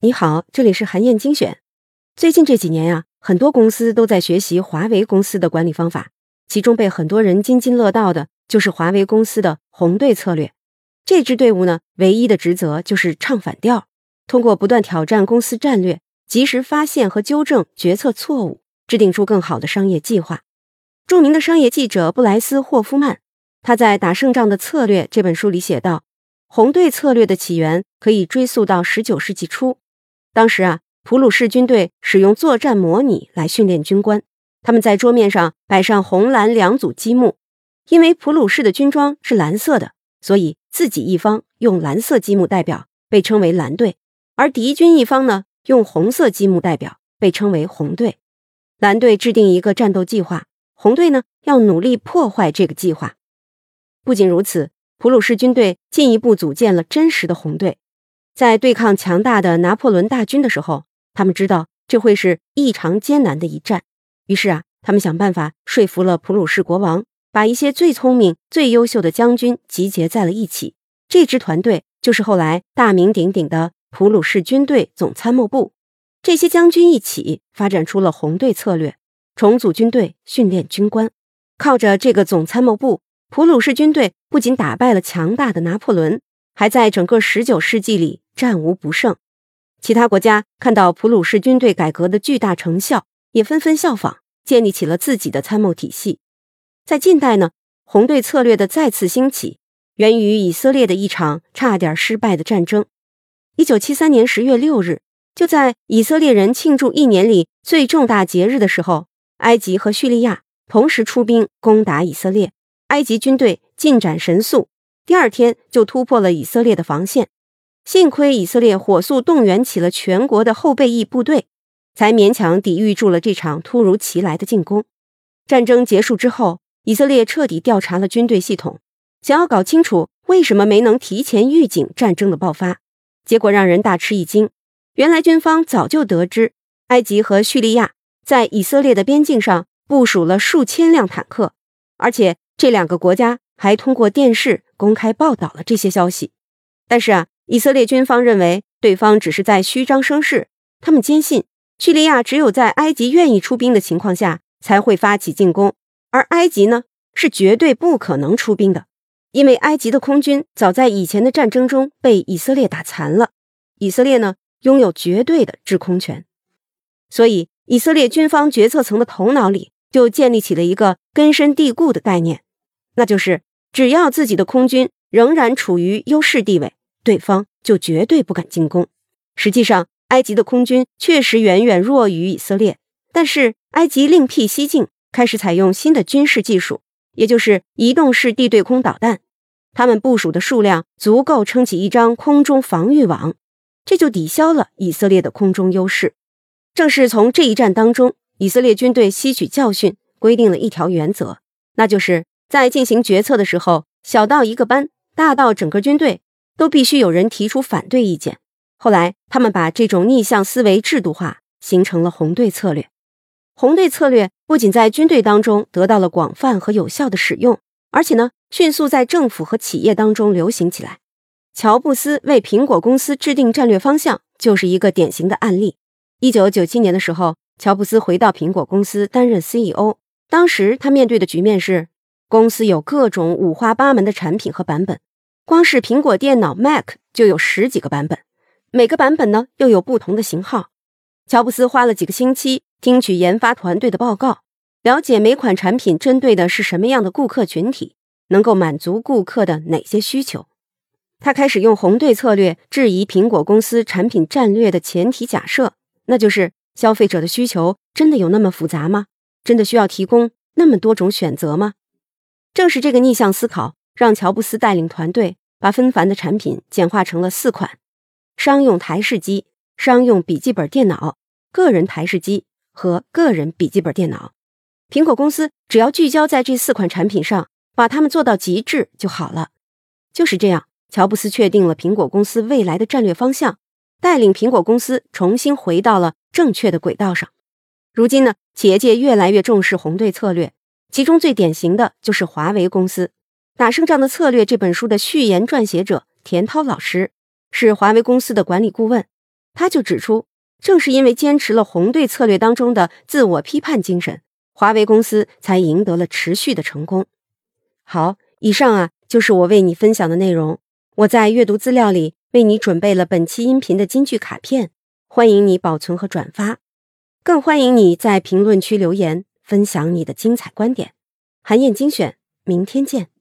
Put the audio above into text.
你好，这里是韩燕精选。最近这几年呀，很多公司都在学习华为公司的管理方法，其中被很多人津津乐道的就是华为公司的红队策略。这支队伍呢，唯一的职责就是唱反调，通过不断挑战公司战略，及时发现和纠正决策错误，制定出更好的商业计划。著名的商业记者布莱斯霍夫曼，他在《打胜仗的策略》这本书里写道：“红队策略的起源可以追溯到十九世纪初。”当时啊，普鲁士军队使用作战模拟来训练军官。他们在桌面上摆上红蓝两组积木，因为普鲁士的军装是蓝色的，所以自己一方用蓝色积木代表，被称为蓝队；而敌军一方呢，用红色积木代表，被称为红队。蓝队制定一个战斗计划，红队呢要努力破坏这个计划。不仅如此，普鲁士军队进一步组建了真实的红队。在对抗强大的拿破仑大军的时候，他们知道这会是异常艰难的一战。于是啊，他们想办法说服了普鲁士国王，把一些最聪明、最优秀的将军集结在了一起。这支团队就是后来大名鼎鼎的普鲁士军队总参谋部。这些将军一起发展出了红队策略，重组军队，训练军官。靠着这个总参谋部，普鲁士军队不仅打败了强大的拿破仑，还在整个十九世纪里。战无不胜，其他国家看到普鲁士军队改革的巨大成效，也纷纷效仿，建立起了自己的参谋体系。在近代呢，红队策略的再次兴起，源于以色列的一场差点失败的战争。一九七三年十月六日，就在以色列人庆祝一年里最重大节日的时候，埃及和叙利亚同时出兵攻打以色列。埃及军队进展神速，第二天就突破了以色列的防线。幸亏以色列火速动员起了全国的后备役部队，才勉强抵御住了这场突如其来的进攻。战争结束之后，以色列彻底调查了军队系统，想要搞清楚为什么没能提前预警战争的爆发。结果让人大吃一惊，原来军方早就得知埃及和叙利亚在以色列的边境上部署了数千辆坦克，而且这两个国家还通过电视公开报道了这些消息。但是啊。以色列军方认为对方只是在虚张声势，他们坚信叙利亚只有在埃及愿意出兵的情况下才会发起进攻，而埃及呢是绝对不可能出兵的，因为埃及的空军早在以前的战争中被以色列打残了，以色列呢拥有绝对的制空权，所以以色列军方决策层的头脑里就建立起了一个根深蒂固的概念，那就是只要自己的空军仍然处于优势地位。对方就绝对不敢进攻。实际上，埃及的空军确实远远弱于以色列，但是埃及另辟蹊径，开始采用新的军事技术，也就是移动式地对空导弹。他们部署的数量足够撑起一张空中防御网，这就抵消了以色列的空中优势。正是从这一战当中，以色列军队吸取教训，规定了一条原则，那就是在进行决策的时候，小到一个班，大到整个军队。都必须有人提出反对意见。后来，他们把这种逆向思维制度化，形成了红队策略。红队策略不仅在军队当中得到了广泛和有效的使用，而且呢，迅速在政府和企业当中流行起来。乔布斯为苹果公司制定战略方向，就是一个典型的案例。一九九七年的时候，乔布斯回到苹果公司担任 CEO。当时他面对的局面是，公司有各种五花八门的产品和版本。光是苹果电脑 Mac 就有十几个版本，每个版本呢又有不同的型号。乔布斯花了几个星期听取研发团队的报告，了解每款产品针对的是什么样的顾客群体，能够满足顾客的哪些需求。他开始用红队策略质疑苹果公司产品战略的前提假设，那就是消费者的需求真的有那么复杂吗？真的需要提供那么多种选择吗？正是这个逆向思考。让乔布斯带领团队把纷繁的产品简化成了四款：商用台式机、商用笔记本电脑、个人台式机和个人笔记本电脑。苹果公司只要聚焦在这四款产品上，把它们做到极致就好了。就是这样，乔布斯确定了苹果公司未来的战略方向，带领苹果公司重新回到了正确的轨道上。如今呢，企业界越来越重视红队策略，其中最典型的就是华为公司。《打胜仗的策略》这本书的序言撰写者田涛老师是华为公司的管理顾问，他就指出，正是因为坚持了红队策略当中的自我批判精神，华为公司才赢得了持续的成功。好，以上啊就是我为你分享的内容。我在阅读资料里为你准备了本期音频的金句卡片，欢迎你保存和转发，更欢迎你在评论区留言分享你的精彩观点。韩燕精选，明天见。